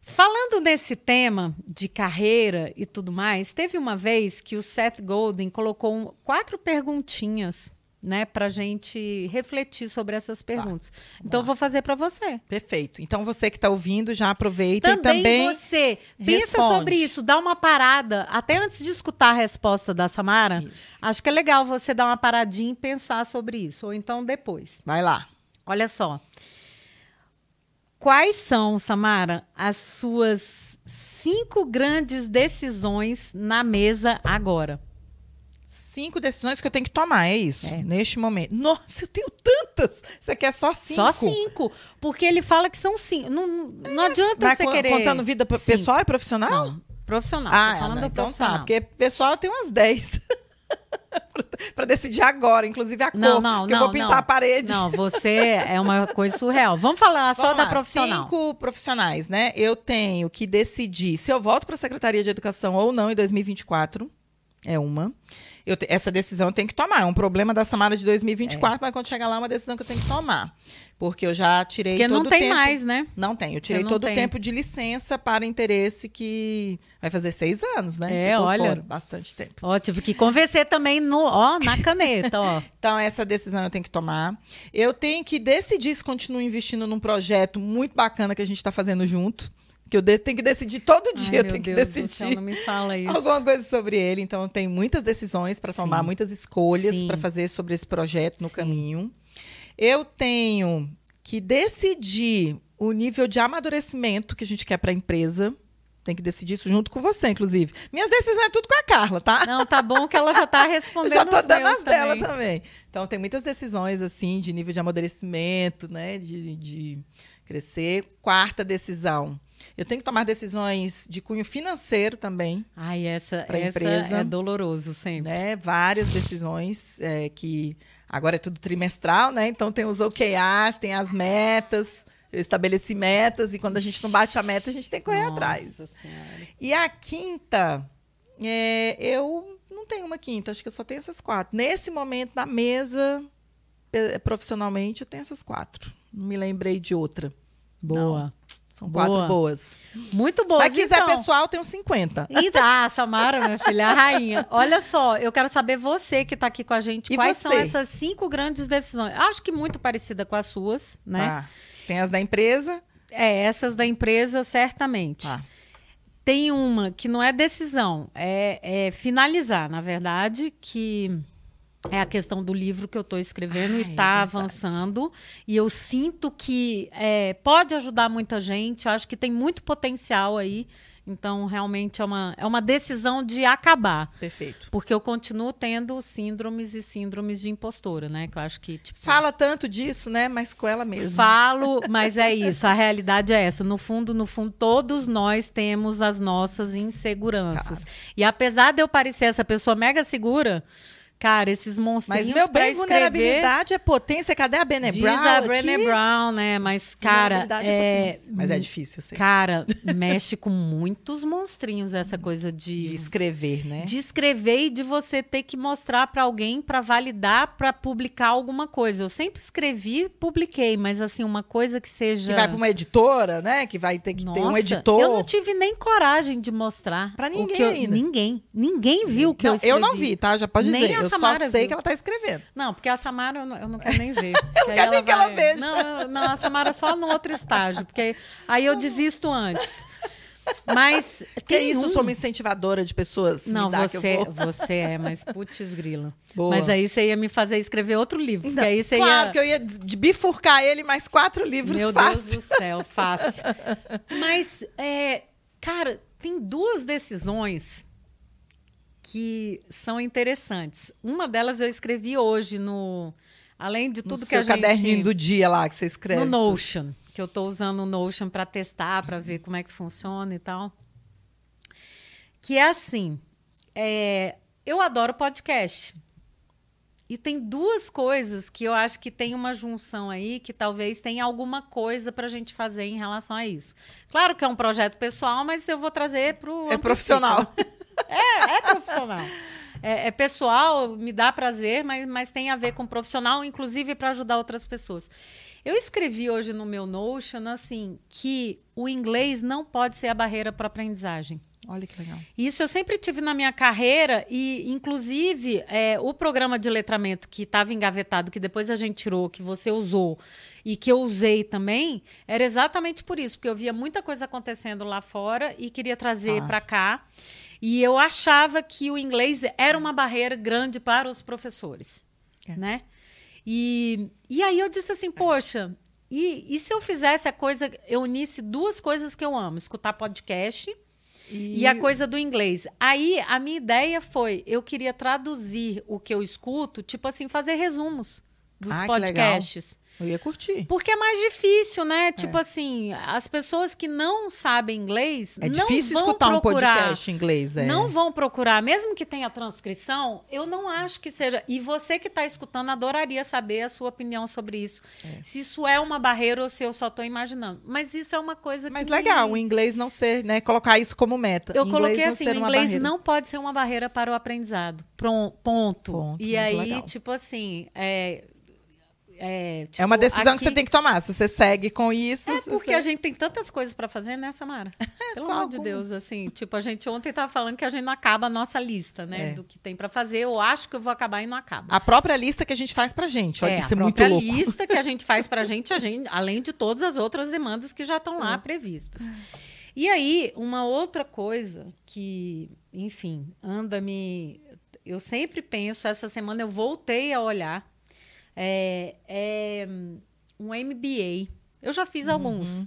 Falando nesse tema de carreira e tudo mais, teve uma vez que o Seth Golden colocou um, quatro perguntinhas né, para gente refletir sobre essas tá, perguntas. Tá. Então, eu vou fazer para você. Perfeito. Então, você que está ouvindo, já aproveita também e também. você pensa sobre isso, dá uma parada, até antes de escutar a resposta da Samara. Isso. Acho que é legal você dar uma paradinha e pensar sobre isso, ou então depois. Vai lá. Olha só. Quais são, Samara, as suas cinco grandes decisões na mesa agora? Cinco decisões que eu tenho que tomar, é isso, é. neste momento. Nossa, eu tenho tantas. Você quer só cinco? Só cinco. Porque ele fala que são cinco. Não, não é. adianta Vai você co querer. Contando vida pessoal e profissional? Não, profissional. Ah, falando não, então tá, profissional. tá. Porque pessoal tem umas dez. <laughs> para decidir agora, inclusive a cor, não, não, que não, eu vou pintar não. a parede. Não, você é uma coisa surreal. Vamos falar só Vamos da lá, profissional. Cinco profissionais, né? Eu tenho que decidir se eu volto para a Secretaria de Educação ou não em 2024. É uma. Eu, essa decisão eu tenho que tomar. É um problema da Samara de 2024, é. mas quando chegar lá é uma decisão que eu tenho que tomar. Porque eu já tirei Porque todo o tempo. não tem mais, né? Não tem. Eu tirei todo o tempo de licença para interesse que vai fazer seis anos, né? É, olha. Fora, bastante tempo. Ó, tive que convencer também no, ó, na caneta, ó. <laughs> então, essa decisão eu tenho que tomar. Eu tenho que decidir se continuo investindo num projeto muito bacana que a gente está fazendo junto que eu tenho que decidir todo dia, Ai, eu tenho que decidir. Céu, não me fala isso. Alguma coisa sobre ele. Então, tenho muitas decisões para tomar, muitas escolhas para fazer sobre esse projeto no Sim. caminho. Eu tenho que decidir o nível de amadurecimento que a gente quer para a empresa. Tem que decidir isso junto com você, inclusive. Minhas decisões é tudo com a Carla, tá? Não, tá bom que ela já tá <laughs> respondendo já tô dando as dela também. Então, tem muitas decisões, assim, de nível de amadurecimento, né? De, de crescer. Quarta decisão eu tenho que tomar decisões de cunho financeiro também. Ai, essa, essa empresa, é doloroso sempre. Né? Várias decisões é, que agora é tudo trimestral, né? Então tem os OKRs, tem as metas. Eu estabeleci metas e quando a gente não bate a meta, a gente tem que correr Nossa atrás. Senhora. E a quinta, é, eu não tenho uma quinta, acho que eu só tenho essas quatro. Nesse momento, na mesa, profissionalmente, eu tenho essas quatro. Não me lembrei de outra. Boa. Não. São Boa. quatro boas. Muito boas. Mas quiser então. pessoal, tem uns 50. E dá, Samara, minha filha, a rainha. Olha só, eu quero saber você que está aqui com a gente, e quais você? são essas cinco grandes decisões? Acho que muito parecida com as suas, né? Tá. Tem as da empresa? É, essas da empresa, certamente. Tá. Tem uma que não é decisão, é, é finalizar, na verdade, que é a questão do livro que eu estou escrevendo e está é avançando. E eu sinto que é, pode ajudar muita gente. Acho que tem muito potencial aí. Então, realmente é uma, é uma decisão de acabar. Perfeito. Porque eu continuo tendo síndromes e síndromes de impostora, né? Que eu acho que. Tipo, Fala tanto disso, né? Mas com ela mesma. Falo, mas é isso. A realidade é essa. No fundo, no fundo, todos nós temos as nossas inseguranças. Claro. E apesar de eu parecer essa pessoa mega segura Cara, esses monstrinhos Mas meu bem, escrever, vulnerabilidade é potência. Cadê a Brené Brown? Diz a Brené Brown, né? Mas, cara... É, é Mas é difícil, eu sei. Cara, mexe com muitos monstrinhos essa coisa de... De escrever, né? De escrever e de você ter que mostrar para alguém para validar, para publicar alguma coisa. Eu sempre escrevi publiquei, mas assim, uma coisa que seja... Que vai para uma editora, né? Que vai ter que Nossa, ter um editor. eu não tive nem coragem de mostrar. Para ninguém eu, ainda. Ninguém. Ninguém viu o que não, eu escrevi. Eu não vi, tá? Já pode nem dizer. Samara só sei viu. que ela está escrevendo. Não, porque a Samara eu não, eu não quero nem ver. <laughs> eu não quero nem que ela veja. Não, não, a Samara só no outro estágio, porque aí eu desisto antes. Mas que isso, um... sou uma incentivadora de pessoas. Não, você, você é, mas putz grila. Boa. Mas aí você ia me fazer escrever outro livro. Não, aí você claro ia... que eu ia bifurcar ele mais quatro livros Meu fácil. Deus do céu, fácil. <laughs> mas, é, cara, tem duas decisões que são interessantes. Uma delas eu escrevi hoje no... Além de tudo no que a gente... caderninho do dia lá que você escreve. No Notion que eu estou usando o Notion para testar, para ver como é que funciona e tal. Que é assim, é, eu adoro podcast. E tem duas coisas que eu acho que tem uma junção aí, que talvez tenha alguma coisa para a gente fazer em relação a isso. Claro que é um projeto pessoal, mas eu vou trazer para o. É profissional. <laughs> É, é profissional. É, é, pessoal, me dá prazer, mas, mas tem a ver com profissional, inclusive para ajudar outras pessoas. Eu escrevi hoje no meu Notion assim que o inglês não pode ser a barreira para a aprendizagem. Olha que legal. Isso eu sempre tive na minha carreira e, inclusive, é, o programa de letramento que estava engavetado, que depois a gente tirou, que você usou e que eu usei também, era exatamente por isso, porque eu via muita coisa acontecendo lá fora e queria trazer ah. para cá. E eu achava que o inglês era uma barreira grande para os professores, é. né? E, e aí eu disse assim, poxa, e, e se eu fizesse a coisa, eu unisse duas coisas que eu amo, escutar podcast e... e a coisa do inglês. Aí a minha ideia foi, eu queria traduzir o que eu escuto, tipo assim, fazer resumos dos ah, podcasts. Eu ia curtir. Porque é mais difícil, né? É. Tipo assim, as pessoas que não sabem inglês. É difícil escutar procurar, um podcast em inglês, é. Não vão procurar, mesmo que tenha transcrição, eu não acho que seja. E você que está escutando, adoraria saber a sua opinião sobre isso. É. Se isso é uma barreira ou se eu só estou imaginando. Mas isso é uma coisa Mas que. Mas legal, me... o inglês não ser, né? Colocar isso como meta. Eu coloquei assim: o inglês não pode ser uma barreira para o aprendizado. Pronto. ponto. E aí, legal. tipo assim. É, é, tipo, é uma decisão aqui... que você tem que tomar. Se você segue com isso. É porque você... a gente tem tantas coisas para fazer, né, Samara? <laughs> Pelo amor de Deus, assim. Tipo, a gente ontem estava falando que a gente não acaba a nossa lista, né? É. Do que tem para fazer. Eu acho que eu vou acabar e não acaba. A própria lista que a gente faz pra gente. Olha, é, isso é muito louco. A lista que a gente faz pra <laughs> gente, a gente, além de todas as outras demandas que já estão lá é. previstas. E aí, uma outra coisa que, enfim, anda me. Eu sempre penso, essa semana eu voltei a olhar é, é um MBA. Eu já fiz uhum. alguns,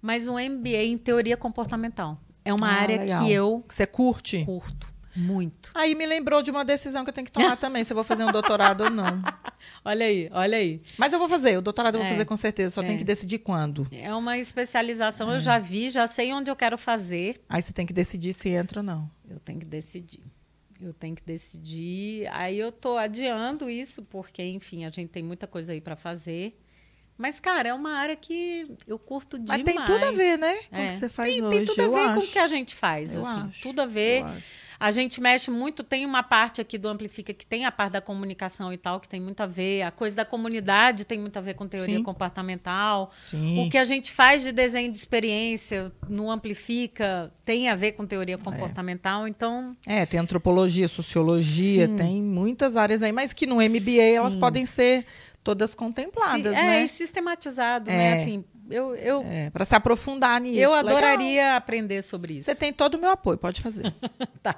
mas um MBA em teoria comportamental. É uma ah, área legal. que eu. Você curte? Curto. Muito. Aí me lembrou de uma decisão que eu tenho que tomar <laughs> também, se eu vou fazer um doutorado ou não. <laughs> Olha aí, olha aí. Mas eu vou fazer, o doutorado eu vou é, fazer com certeza, só é. tem que decidir quando. É uma especialização, é. eu já vi, já sei onde eu quero fazer. Aí você tem que decidir se entra ou não. Eu tenho que decidir. Eu tenho que decidir. Aí eu tô adiando isso, porque, enfim, a gente tem muita coisa aí para fazer. Mas, cara, é uma área que eu curto demais. Mas tem tudo a ver, né? Com é. o que você faz tem, hoje. Tem tudo a ver acho. com o que a gente faz, eu assim. Acho. Tudo a ver. A gente mexe muito, tem uma parte aqui do Amplifica que tem a parte da comunicação e tal, que tem muito a ver. A coisa da comunidade tem muito a ver com teoria Sim. comportamental. Sim. O que a gente faz de desenho de experiência no Amplifica tem a ver com teoria comportamental, é. então... É, tem antropologia, sociologia, Sim. tem muitas áreas aí, mas que no MBA elas podem ser todas contempladas, é, né? É, e sistematizado, né? é. né? Assim, eu, eu é, para se aprofundar nisso. Eu adoraria Legal. aprender sobre isso. Você tem todo o meu apoio, pode fazer. <laughs> tá.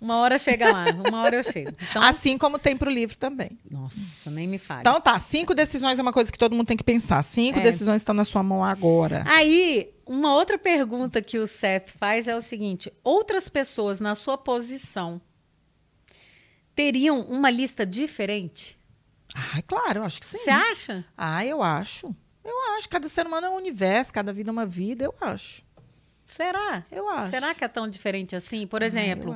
Uma hora chega lá, uma hora eu chego. Então, assim como tem para o livro também. Nossa, nem me fale. Então tá, cinco decisões é uma coisa que todo mundo tem que pensar. Cinco é. decisões estão na sua mão agora. Aí, uma outra pergunta que o Seth faz é o seguinte: outras pessoas na sua posição teriam uma lista diferente? Ah, claro, eu acho que sim. Você acha? Ah, eu acho. Acho. Cada ser humano é um universo, cada vida é uma vida, eu acho. Será? Eu acho. Será que é tão diferente assim? Por exemplo,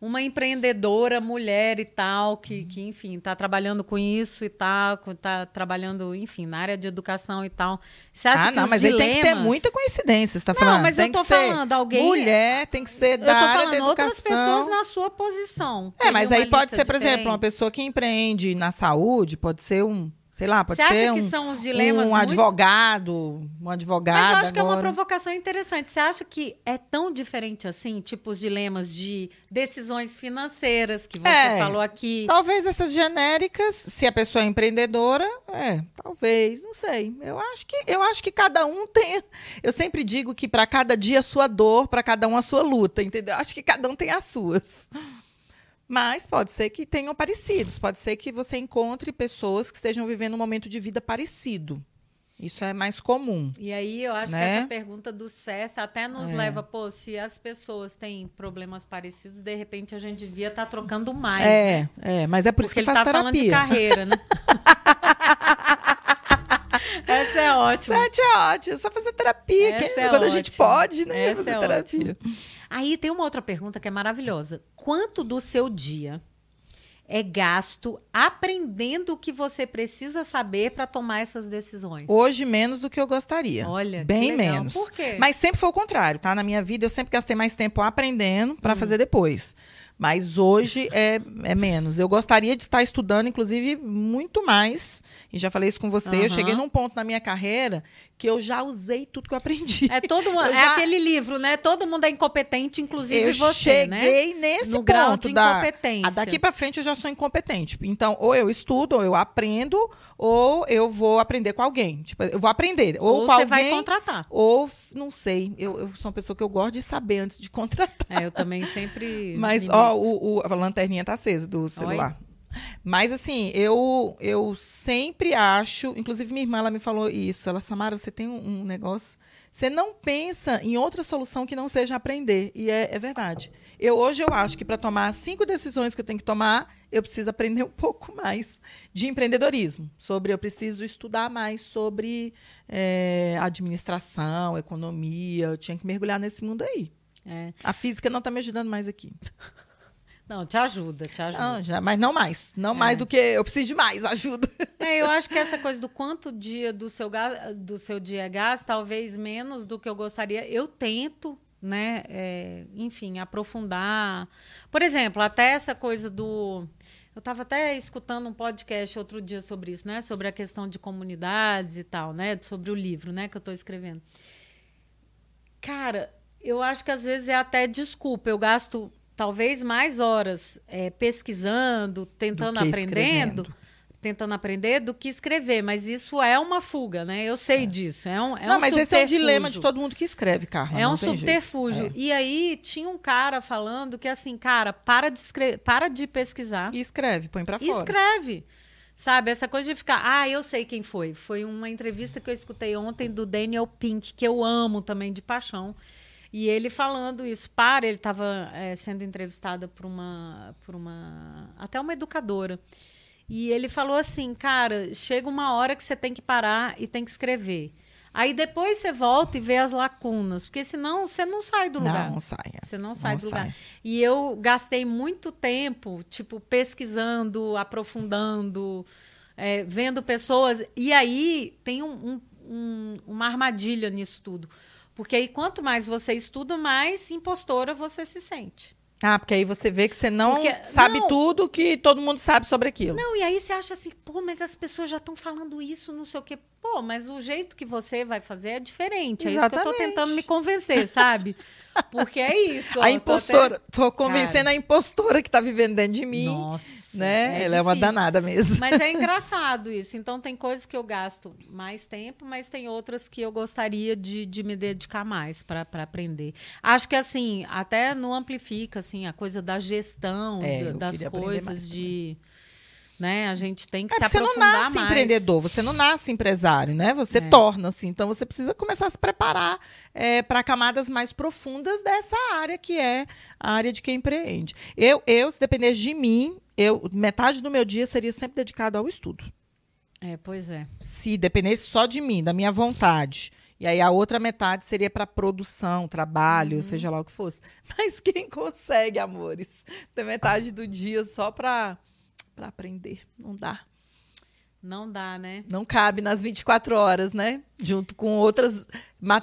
uma empreendedora mulher e tal, que, que enfim, está trabalhando com isso e tal, está trabalhando, enfim, na área de educação e tal. Você acha ah, que não, mas dilemas... aí tem que ter muita coincidência, você tá falando. Não, mas tem eu tô falando, alguém... Mulher, tem que ser da área da educação. outras pessoas na sua posição. É, mas aí pode ser, por exemplo, uma pessoa que empreende na saúde, pode ser um Sei lá, pode Você ser acha um, que são os dilemas um muito... advogado, um advogado. Mas eu acho agora. que é uma provocação interessante. Você acha que é tão diferente assim, tipo os dilemas de decisões financeiras que você é, falou aqui? Talvez essas genéricas, se a pessoa é empreendedora, é, talvez, não sei. Eu acho que eu acho que cada um tem. <laughs> Eu sempre digo que para cada dia a sua dor, para cada um a sua luta, entendeu? Eu acho que cada um tem as suas. Mas pode ser que tenham parecidos, pode ser que você encontre pessoas que estejam vivendo um momento de vida parecido. Isso é mais comum. E aí eu acho né? que essa pergunta do César até nos é. leva, pô, se as pessoas têm problemas parecidos, de repente a gente devia estar tá trocando mais. É, né? é, mas é por Porque isso que ele faz tá terapia. falando de carreira, né? <laughs> Essa é ótima. Essa é ótima. Só fazer terapia. É quando ótima. a gente pode, né? Essa fazer é terapia. Ótima. Aí tem uma outra pergunta que é maravilhosa. Quanto do seu dia é gasto aprendendo o que você precisa saber para tomar essas decisões? Hoje menos do que eu gostaria. Olha, bem menos. Por quê? Mas sempre foi o contrário, tá? Na minha vida eu sempre gastei mais tempo aprendendo para hum. fazer depois. Mas hoje é, é menos. Eu gostaria de estar estudando, inclusive, muito mais. E já falei isso com você. Uhum. Eu cheguei num ponto na minha carreira que eu já usei tudo que eu aprendi. É todo <laughs> mundo, é já... aquele livro, né? Todo mundo é incompetente, inclusive eu você, né? cheguei né? nesse no ponto da, incompetência. daqui para frente eu já sou incompetente. Então, ou eu estudo, ou eu aprendo, ou eu vou aprender com alguém. Tipo, eu vou aprender. Ou, ou com você alguém, vai contratar. Ou, não sei. Eu, eu, sou uma pessoa que eu gosto de saber antes de <laughs> contratar. É, eu também sempre. Mas, ó, a lanterninha tá acesa do celular. Oi? Mas assim, eu eu sempre acho, inclusive minha irmã ela me falou isso, ela Samara, você tem um, um negócio, você não pensa em outra solução que não seja aprender, e é, é verdade. Eu hoje eu acho que para tomar cinco decisões que eu tenho que tomar, eu preciso aprender um <laughs> pouco mais de empreendedorismo, sobre eu preciso estudar mais sobre é, administração, economia, eu tinha que mergulhar nesse mundo aí. É. A física não está me ajudando mais aqui. <laughs> Não, te ajuda, te ajuda. Não, já, mas não mais. Não é. mais do que eu preciso de mais ajuda. <laughs> É, eu acho que essa coisa do quanto dia do seu, do seu dia é gás, talvez menos do que eu gostaria. Eu tento, né? É, enfim, aprofundar. Por exemplo, até essa coisa do. Eu estava até escutando um podcast outro dia sobre isso, né? Sobre a questão de comunidades e tal, né? Sobre o livro, né? Que eu estou escrevendo. Cara, eu acho que às vezes é até desculpa. Eu gasto talvez mais horas é, pesquisando, tentando aprendendo, escrevendo. tentando aprender do que escrever. Mas isso é uma fuga, né? Eu sei é. disso. É um, é não, um mas esse é um dilema de todo mundo que escreve, Carla. É um subterfúgio. É. E aí tinha um cara falando que assim, cara, para de escrever, para de pesquisar e escreve, põe para fora. Escreve. Sabe, essa coisa de ficar, ah, eu sei quem foi. Foi uma entrevista que eu escutei ontem do Daniel Pink, que eu amo também de paixão. E ele falando isso, para, ele estava é, sendo entrevistado por uma, por uma, até uma educadora. E ele falou assim, cara, chega uma hora que você tem que parar e tem que escrever. Aí depois você volta e vê as lacunas, porque senão você não sai do lugar. Não sai. É. Você não sai não do sai. lugar. E eu gastei muito tempo, tipo, pesquisando, aprofundando, é, vendo pessoas. E aí tem um, um, um, uma armadilha nisso tudo. Porque aí, quanto mais você estuda, mais impostora você se sente. Ah, porque aí você vê que você não porque, sabe não, tudo que todo mundo sabe sobre aquilo. Não, e aí você acha assim, pô, mas as pessoas já estão falando isso, não sei o quê. Pô, mas o jeito que você vai fazer é diferente. É Exatamente. isso que eu estou tentando me convencer, sabe? <laughs> Porque é isso. <laughs> A impostora. Tô, tô convencendo Cara, a impostora que tá vivendo dentro de mim. Nossa. Né? É Ela difícil. é uma danada mesmo. Mas é <laughs> engraçado isso. Então, tem coisas que eu gasto mais tempo, mas tem outras que eu gostaria de, de me dedicar mais para aprender. Acho que, assim, até não amplifica, assim, a coisa da gestão, é, das coisas de né? A gente tem que é, se aprofundar mais. Você não nasce mais. empreendedor, você não nasce empresário, né? Você é. torna-se. Então, você precisa começar a se preparar é, para camadas mais profundas dessa área que é a área de quem empreende. Eu, eu se dependesse de mim, eu metade do meu dia seria sempre dedicado ao estudo. É, pois é. Se dependesse só de mim, da minha vontade. E aí a outra metade seria para produção, trabalho, uhum. seja lá o que fosse. <laughs> Mas quem consegue, amores, ter metade do dia só para para aprender. Não dá. Não dá, né? Não cabe nas 24 horas, né? Junto com outras,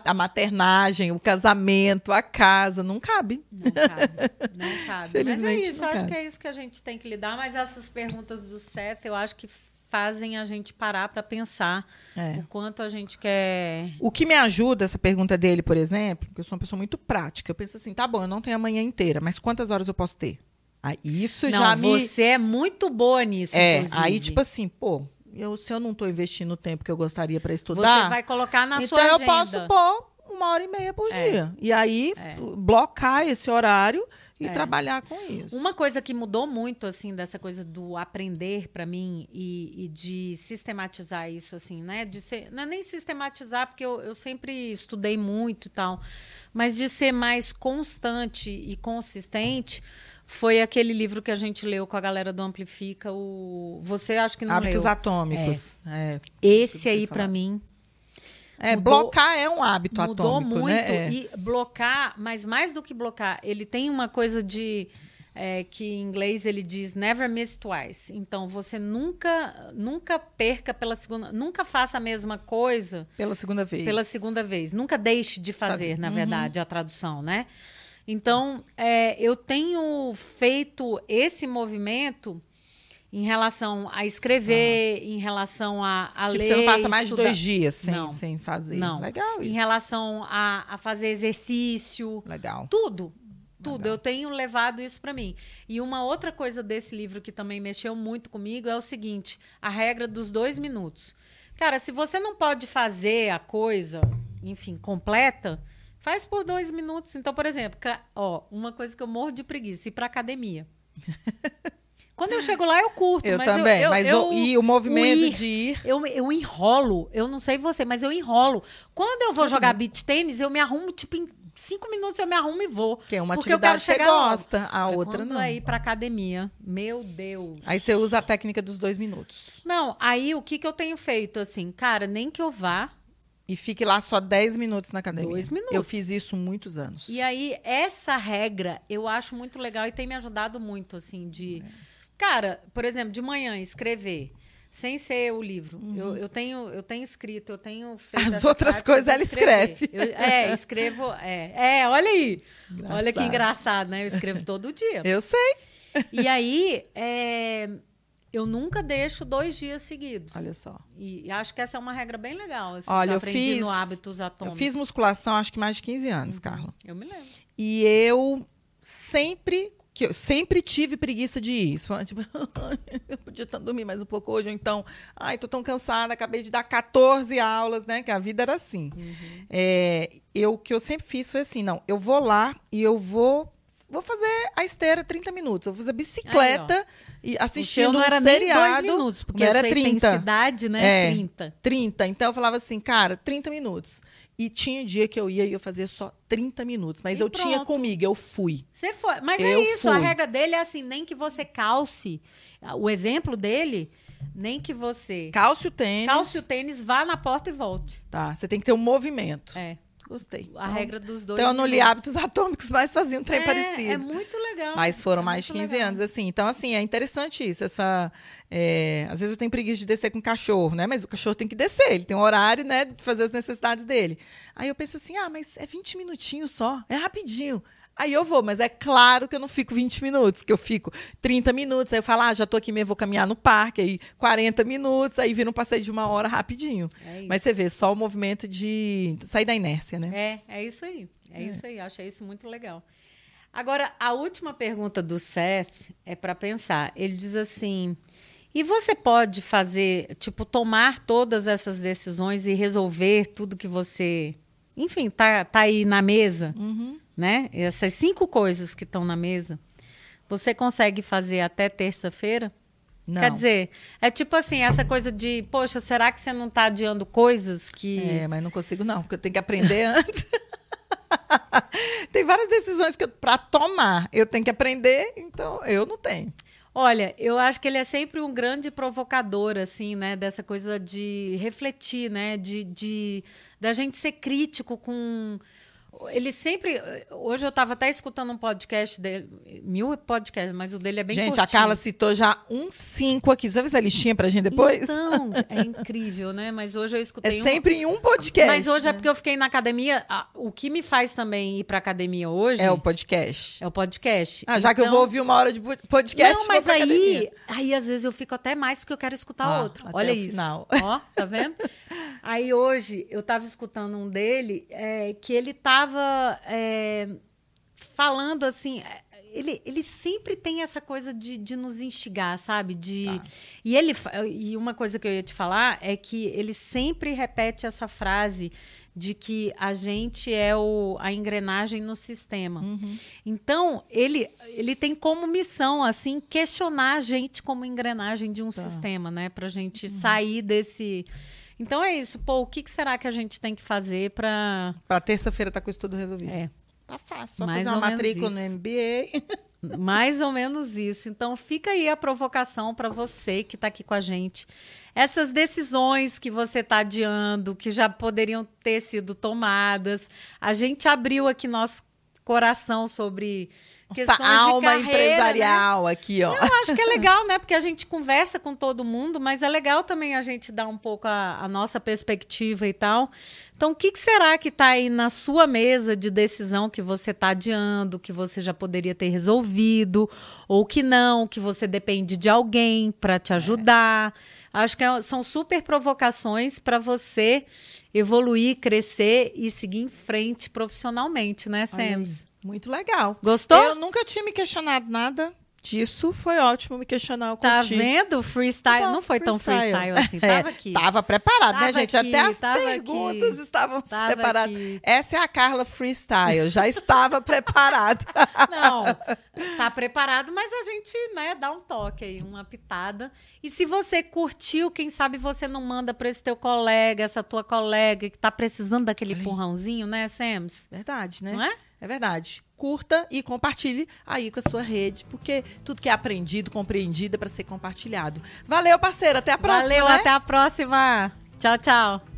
a maternagem, o casamento, a casa, não cabe. Não cabe, não <laughs> cabe. Felizmente, mas é isso, acho cabe. que é isso que a gente tem que lidar. Mas essas perguntas do Seth, eu acho que fazem a gente parar para pensar é. o quanto a gente quer. O que me ajuda, essa pergunta dele, por exemplo, porque eu sou uma pessoa muito prática. Eu penso assim, tá bom, eu não tenho a manhã inteira, mas quantas horas eu posso ter? Aí, isso não, já me. Você é muito boa nisso. É, inclusive. aí, tipo assim, pô, eu, se eu não estou investindo o tempo que eu gostaria para estudar. Você vai colocar na então sua agenda. Então eu posso pôr uma hora e meia por é. dia. E aí, é. blocar esse horário e é. trabalhar com isso. Uma coisa que mudou muito, assim, dessa coisa do aprender para mim e, e, de sistematizar isso, assim, né? De ser, não é nem sistematizar, porque eu, eu sempre estudei muito e tal, mas de ser mais constante e consistente foi aquele livro que a gente leu com a galera do Amplifica, o Você acho que não Hábitos leu. Atômicos. É. É, Esse aí para mim é, mudou, blocar é um hábito mudou atômico, muito, né? É. E blocar, mas mais do que blocar, ele tem uma coisa de é, que em inglês ele diz never miss twice. Então você nunca nunca perca pela segunda, nunca faça a mesma coisa pela segunda vez. Pela segunda vez, nunca deixe de fazer, fazer. na uhum. verdade, a tradução, né? Então é, eu tenho feito esse movimento em relação a escrever, ah. em relação a, a tipo, ler. Você não passa mais de dois dias sem, não, sem fazer. Não. Legal isso. Em relação a, a fazer exercício. Legal. Tudo. Tudo. Legal. Eu tenho levado isso para mim. E uma outra coisa desse livro que também mexeu muito comigo é o seguinte: a regra dos dois minutos. Cara, se você não pode fazer a coisa, enfim, completa, faz por dois minutos. Então, por exemplo, ó, uma coisa que eu morro de preguiça, ir pra academia. <laughs> Quando eu chego lá, eu curto. Eu também. Eu, eu, mas eu, e o movimento o ir, de ir. Eu, eu enrolo. Eu não sei você, mas eu enrolo. Quando eu vou jogar beach tênis, eu me arrumo, tipo, em cinco minutos eu me arrumo e vou. Que é uma atividade que você gosta, a é outra quando não. é ir pra academia. Meu Deus. Aí você usa a técnica dos dois minutos. Não, aí o que, que eu tenho feito? Assim, cara, nem que eu vá. E fique lá só 10 minutos na academia. Dois minutos. Eu fiz isso muitos anos. E aí, essa regra eu acho muito legal e tem me ajudado muito, assim, de. É Cara, por exemplo, de manhã escrever sem ser o livro. Uhum. Eu, eu, tenho, eu tenho escrito, eu tenho feito As outras coisas ela escreve. Eu, é, escrevo. É, é, olha aí. Engraçado. Olha que engraçado, né? Eu escrevo todo dia. eu sei. E aí, é, eu nunca deixo dois dias seguidos. Olha só. E, e acho que essa é uma regra bem legal. Assim, olha, eu fiz. no hábitos atômicos. Eu fiz musculação acho que mais de 15 anos, uhum. Carla. Eu me lembro. E eu sempre que eu sempre tive preguiça de ir. Isso foi, tipo, <laughs> eu podia dormir mais um pouco hoje, ou então, ai, tô tão cansada, acabei de dar 14 aulas, né? Que a vida era assim. Uhum. É, eu, o que eu sempre fiz foi assim, não, eu vou lá e eu vou vou fazer a esteira 30 minutos, vou fazer bicicleta Aí, e assistindo não era um seriado. Nem dois minutos, porque era 30. intensidade, né? É, 30. 30. Então eu falava assim, cara, 30 minutos. E tinha dia que eu ia e eu fazia só 30 minutos. Mas e eu pronto. tinha comigo, eu fui. Você foi. Mas é eu é isso, fui. a regra dele é assim: nem que você calce. O exemplo dele, nem que você. Calce o tênis. Calce o tênis, vá na porta e volte. Tá. Você tem que ter um movimento. É. Gostei. A então, regra dos dois. Então, eu não li hábitos atômicos, mas fazia um trem é, parecido. É muito legal. Mas foram é mais de 15 legal. anos, assim. Então, assim, é interessante isso. Essa, é, às vezes eu tenho preguiça de descer com o cachorro, né? Mas o cachorro tem que descer, ele tem um horário, né, de fazer as necessidades dele. Aí eu penso assim: ah, mas é 20 minutinhos só, é rapidinho. Aí eu vou, mas é claro que eu não fico 20 minutos, que eu fico 30 minutos. Aí eu falo, ah, já tô aqui mesmo, vou caminhar no parque, aí 40 minutos, aí vira um passeio de uma hora rapidinho. É mas você vê, só o movimento de sair da inércia, né? É, é isso aí. É, é. isso aí, eu achei isso muito legal. Agora, a última pergunta do Seth é para pensar. Ele diz assim: e você pode fazer, tipo, tomar todas essas decisões e resolver tudo que você, enfim, tá, tá aí na mesa? Uhum né? Essas cinco coisas que estão na mesa, você consegue fazer até terça-feira? Não. Quer dizer, é tipo assim, essa coisa de, poxa, será que você não está adiando coisas que. É, mas não consigo, não, porque eu tenho que aprender <laughs> antes. <laughs> Tem várias decisões que para tomar eu tenho que aprender, então eu não tenho. Olha, eu acho que ele é sempre um grande provocador, assim, né? Dessa coisa de refletir, né? De, de da gente ser crítico com ele sempre. Hoje eu estava até escutando um podcast dele, mil podcasts, mas o dele é bem Gente, curtinho. a Carla citou já um cinco aqui. Você vai fazer a listinha pra gente depois? Então, é <laughs> incrível, né? Mas hoje eu escutei. É sempre em um podcast. Mas hoje né? é porque eu fiquei na academia. O que me faz também ir pra academia hoje. É o podcast. É o podcast. Ah, já então... que eu vou ouvir uma hora de podcast. Não, mas aí, aí às vezes eu fico até mais porque eu quero escutar ah, outro. Olha isso. Final. Ó, tá vendo? <laughs> aí hoje eu tava escutando um dele é, que ele tava é, falando assim. Ele, ele sempre tem essa coisa de, de nos instigar, sabe? De, tá. e, ele, e uma coisa que eu ia te falar é que ele sempre repete essa frase de que a gente é o, a engrenagem no sistema. Uhum. Então, ele, ele tem como missão, assim, questionar a gente como engrenagem de um tá. sistema, né? Pra gente uhum. sair desse... Então é isso. Pô, o que, que será que a gente tem que fazer para... Para terça-feira tá com isso tudo resolvido. É. Tá fácil. Só Mais fazer uma matrícula no MBA. <laughs> Mais ou menos isso. Então, fica aí a provocação para você que está aqui com a gente. Essas decisões que você está adiando, que já poderiam ter sido tomadas. A gente abriu aqui nosso coração sobre essa alma carreira, né? empresarial né? aqui, ó. Eu acho que é legal, né? Porque a gente conversa com todo mundo, mas é legal também a gente dar um pouco a, a nossa perspectiva e tal. Então, o que, que será que está aí na sua mesa de decisão que você está adiando, que você já poderia ter resolvido, ou que não, que você depende de alguém para te ajudar? É. Acho que é, são super provocações para você evoluir, crescer e seguir em frente profissionalmente, né, Sams? Muito legal. Gostou? Eu nunca tinha me questionado nada disso. Foi ótimo me questionar. Eu tá vendo? Freestyle. Bom, não foi freestyle. tão freestyle assim. Tava aqui. tava preparado, né, tava né, gente? Aqui, Até as perguntas aqui, estavam preparadas. Essa é a Carla Freestyle. Já estava preparado. <laughs> Não, tá preparado, mas a gente, né, dá um toque aí, uma pitada. E se você curtiu, quem sabe você não manda para esse teu colega, essa tua colega que tá precisando daquele empurrãozinho, né, Sams? Verdade, né? Não é? É verdade. Curta e compartilhe aí com a sua rede, porque tudo que é aprendido, compreendido é para ser compartilhado. Valeu, parceira. Até a próxima. Valeu, né? até a próxima. Tchau, tchau.